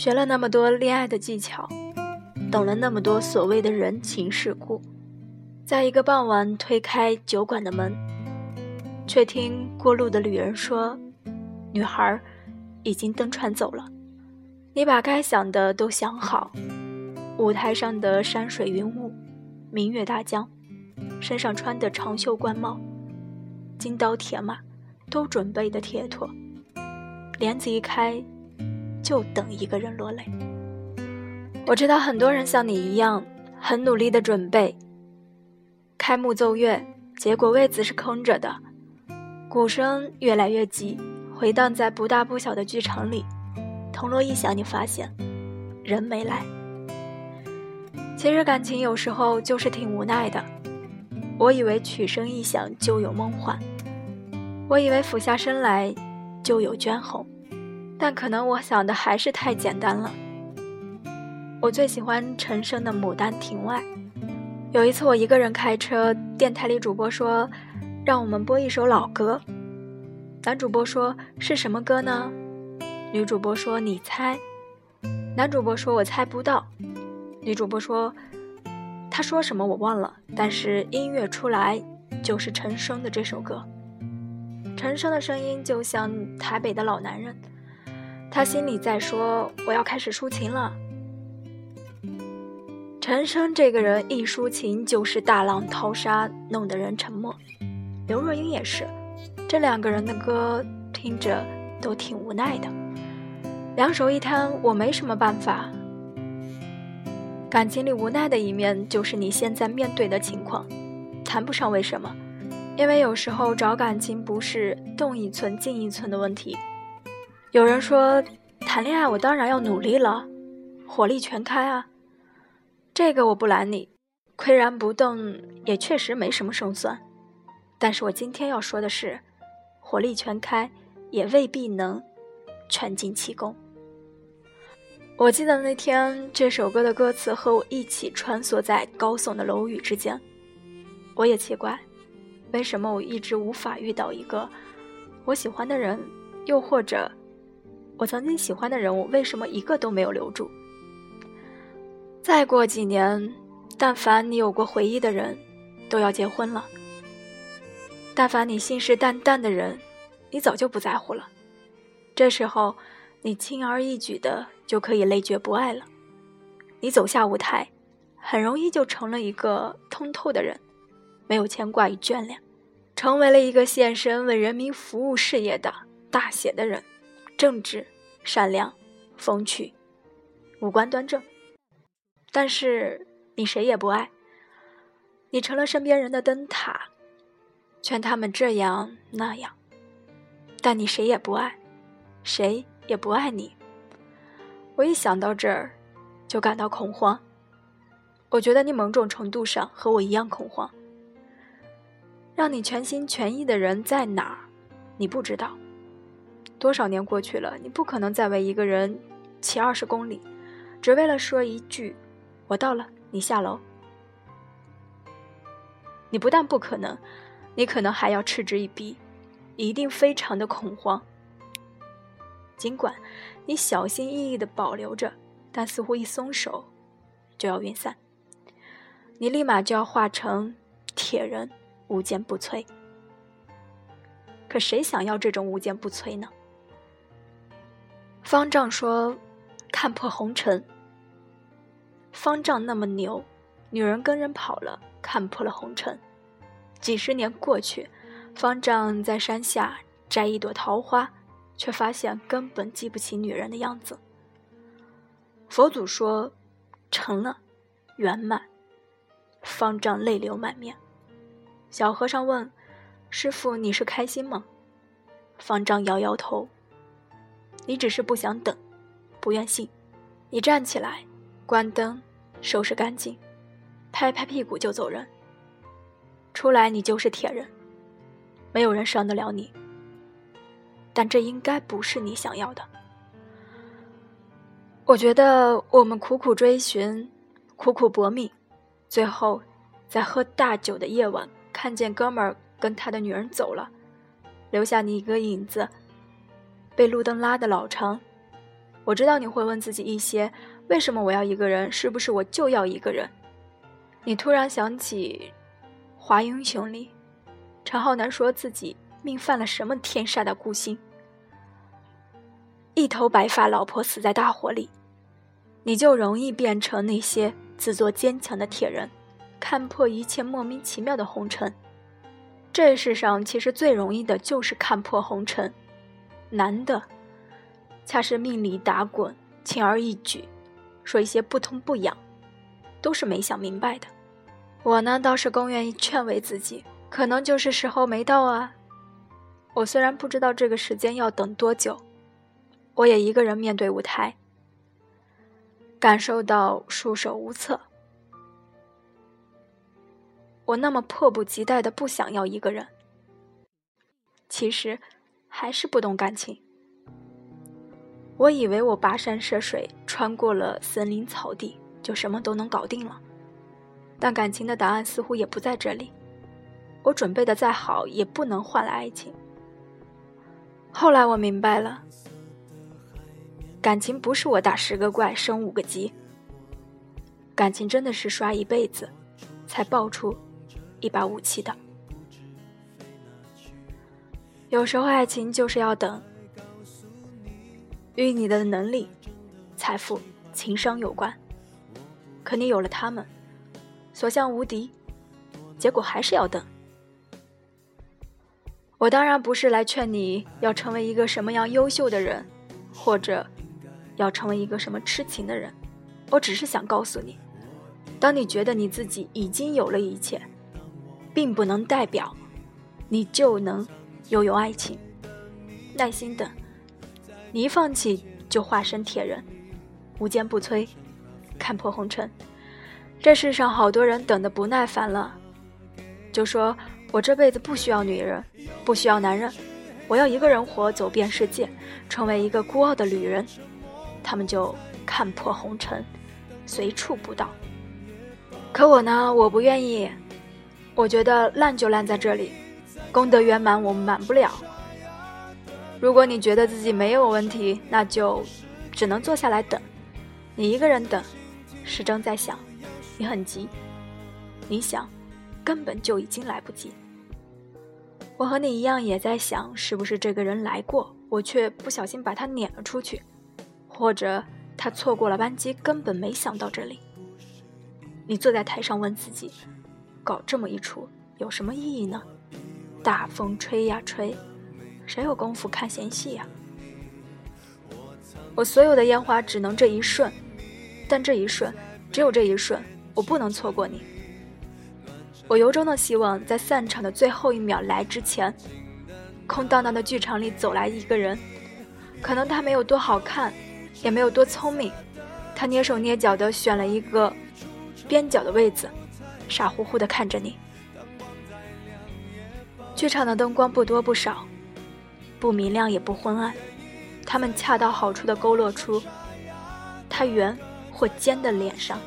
学了那么多恋爱的技巧，懂了那么多所谓的人情世故，在一个傍晚推开酒馆的门，却听过路的旅人说：“女孩已经登船走了。”你把该想的都想好，舞台上的山水云雾，明月大江，身上穿的长袖官帽，金刀铁马，都准备的铁妥。帘子一开。就等一个人落泪。我知道很多人像你一样，很努力的准备。开幕奏乐，结果位子是空着的。鼓声越来越急，回荡在不大不小的剧场里。铜锣一响，你发现人没来。其实感情有时候就是挺无奈的。我以为曲声一响就有梦幻，我以为俯下身来就有娟红。但可能我想的还是太简单了。我最喜欢陈升的《牡丹亭外》。有一次我一个人开车，电台里主播说，让我们播一首老歌。男主播说是什么歌呢？女主播说你猜。男主播说我猜不到。女主播说，他说什么我忘了，但是音乐出来就是陈升的这首歌。陈升的声音就像台北的老男人。他心里在说：“我要开始抒情了。”陈升这个人一抒情就是大浪淘沙，弄得人沉默。刘若英也是，这两个人的歌听着都挺无奈的。两手一摊，我没什么办法。感情里无奈的一面，就是你现在面对的情况，谈不上为什么，因为有时候找感情不是动一寸进一寸的问题。有人说，谈恋爱我当然要努力了，火力全开啊。这个我不拦你，岿然不动也确实没什么胜算。但是我今天要说的是，火力全开也未必能全尽其功。我记得那天这首歌的歌词和我一起穿梭在高耸的楼宇之间，我也奇怪，为什么我一直无法遇到一个我喜欢的人，又或者。我曾经喜欢的人，我为什么一个都没有留住？再过几年，但凡你有过回忆的人，都要结婚了；但凡你信誓旦旦的人，你早就不在乎了。这时候，你轻而易举的就可以累觉不爱了。你走下舞台，很容易就成了一个通透的人，没有牵挂与眷恋，成为了一个献身为人民服务事业的大写的人。正直、善良、风趣，五官端正，但是你谁也不爱。你成了身边人的灯塔，劝他们这样那样，但你谁也不爱，谁也不爱你。我一想到这儿，就感到恐慌。我觉得你某种程度上和我一样恐慌。让你全心全意的人在哪儿？你不知道。多少年过去了，你不可能再为一个人骑二十公里，只为了说一句“我到了，你下楼”。你不但不可能，你可能还要嗤之以鼻，一定非常的恐慌。尽管你小心翼翼的保留着，但似乎一松手就要晕散，你立马就要化成铁人，无坚不摧。可谁想要这种无坚不摧呢？方丈说：“看破红尘。”方丈那么牛，女人跟人跑了，看破了红尘。几十年过去，方丈在山下摘一朵桃花，却发现根本记不起女人的样子。佛祖说：“成了，圆满。”方丈泪流满面。小和尚问：“师傅，你是开心吗？”方丈摇摇头。你只是不想等，不愿信。你站起来，关灯，收拾干净，拍拍屁股就走人。出来，你就是铁人，没有人伤得了你。但这应该不是你想要的。我觉得我们苦苦追寻，苦苦搏命，最后在喝大酒的夜晚，看见哥们儿跟他的女人走了，留下你一个影子。被路灯拉得老长，我知道你会问自己一些：为什么我要一个人？是不是我就要一个人？你突然想起《华英雄》里，陈浩南说自己命犯了什么天煞的孤星，一头白发老婆死在大火里，你就容易变成那些自作坚强的铁人，看破一切莫名其妙的红尘。这世上其实最容易的就是看破红尘，难的。恰是命里打滚，轻而易举，说一些不痛不痒，都是没想明白的。我呢，倒是更愿意劝慰自己，可能就是时候没到啊。我虽然不知道这个时间要等多久，我也一个人面对舞台，感受到束手无策。我那么迫不及待的不想要一个人，其实还是不懂感情。我以为我跋山涉水，穿过了森林草地，就什么都能搞定了。但感情的答案似乎也不在这里。我准备的再好，也不能换来爱情。后来我明白了，感情不是我打十个怪升五个级，感情真的是刷一辈子，才爆出一把武器的。有时候爱情就是要等。与你的能力、财富、情商有关，可你有了他们，所向无敌，结果还是要等。我当然不是来劝你要成为一个什么样优秀的人，或者要成为一个什么痴情的人，我只是想告诉你，当你觉得你自己已经有了一切，并不能代表你就能拥有爱情。耐心等。你一放弃就化身铁人，无坚不摧，看破红尘。这世上好多人等得不耐烦了，就说我这辈子不需要女人，不需要男人，我要一个人活，走遍世界，成为一个孤傲的旅人。他们就看破红尘，随处不到。可我呢，我不愿意。我觉得烂就烂在这里，功德圆满我们满不了。如果你觉得自己没有问题，那就只能坐下来等。你一个人等，时针在响，你很急，你想，根本就已经来不及。我和你一样也在想，是不是这个人来过，我却不小心把他撵了出去，或者他错过了班机，根本没想到这里。你坐在台上问自己，搞这么一出有什么意义呢？大风吹呀吹。谁有功夫看闲戏呀？我所有的烟花只能这一瞬，但这一瞬，只有这一瞬，我不能错过你。我由衷的希望，在散场的最后一秒来之前，空荡荡的剧场里走来一个人，可能他没有多好看，也没有多聪明，他蹑手蹑脚的选了一个边角的位子，傻乎乎的看着你。剧场的灯光不多不少。不明亮也不昏暗，它们恰到好处地勾勒出他圆或尖的脸上，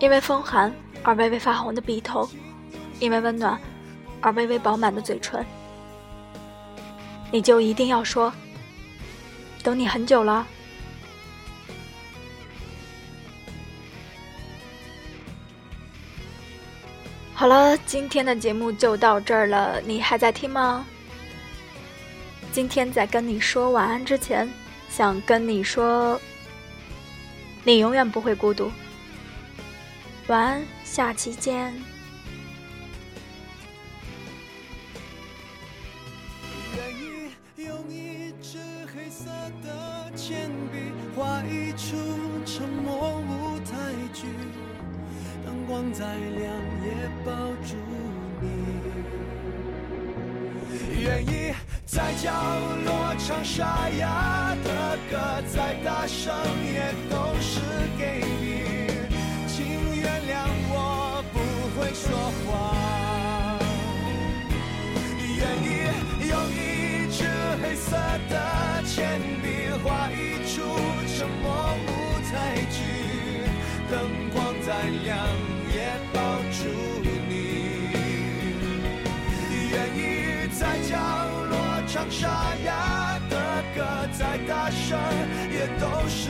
因为风寒而微微发红的鼻头，因为温暖而微微饱满的嘴唇。你就一定要说，等你很久了。好了，今天的节目就到这儿了，你还在听吗？今天在跟你说晚安之前，想跟你说，你永远不会孤独。晚安，下期见。画一出沉默舞台剧，灯光再亮也抱住你。愿意。在角落唱沙哑的歌，再大声也都是给你。唱沙哑的歌再大声也都是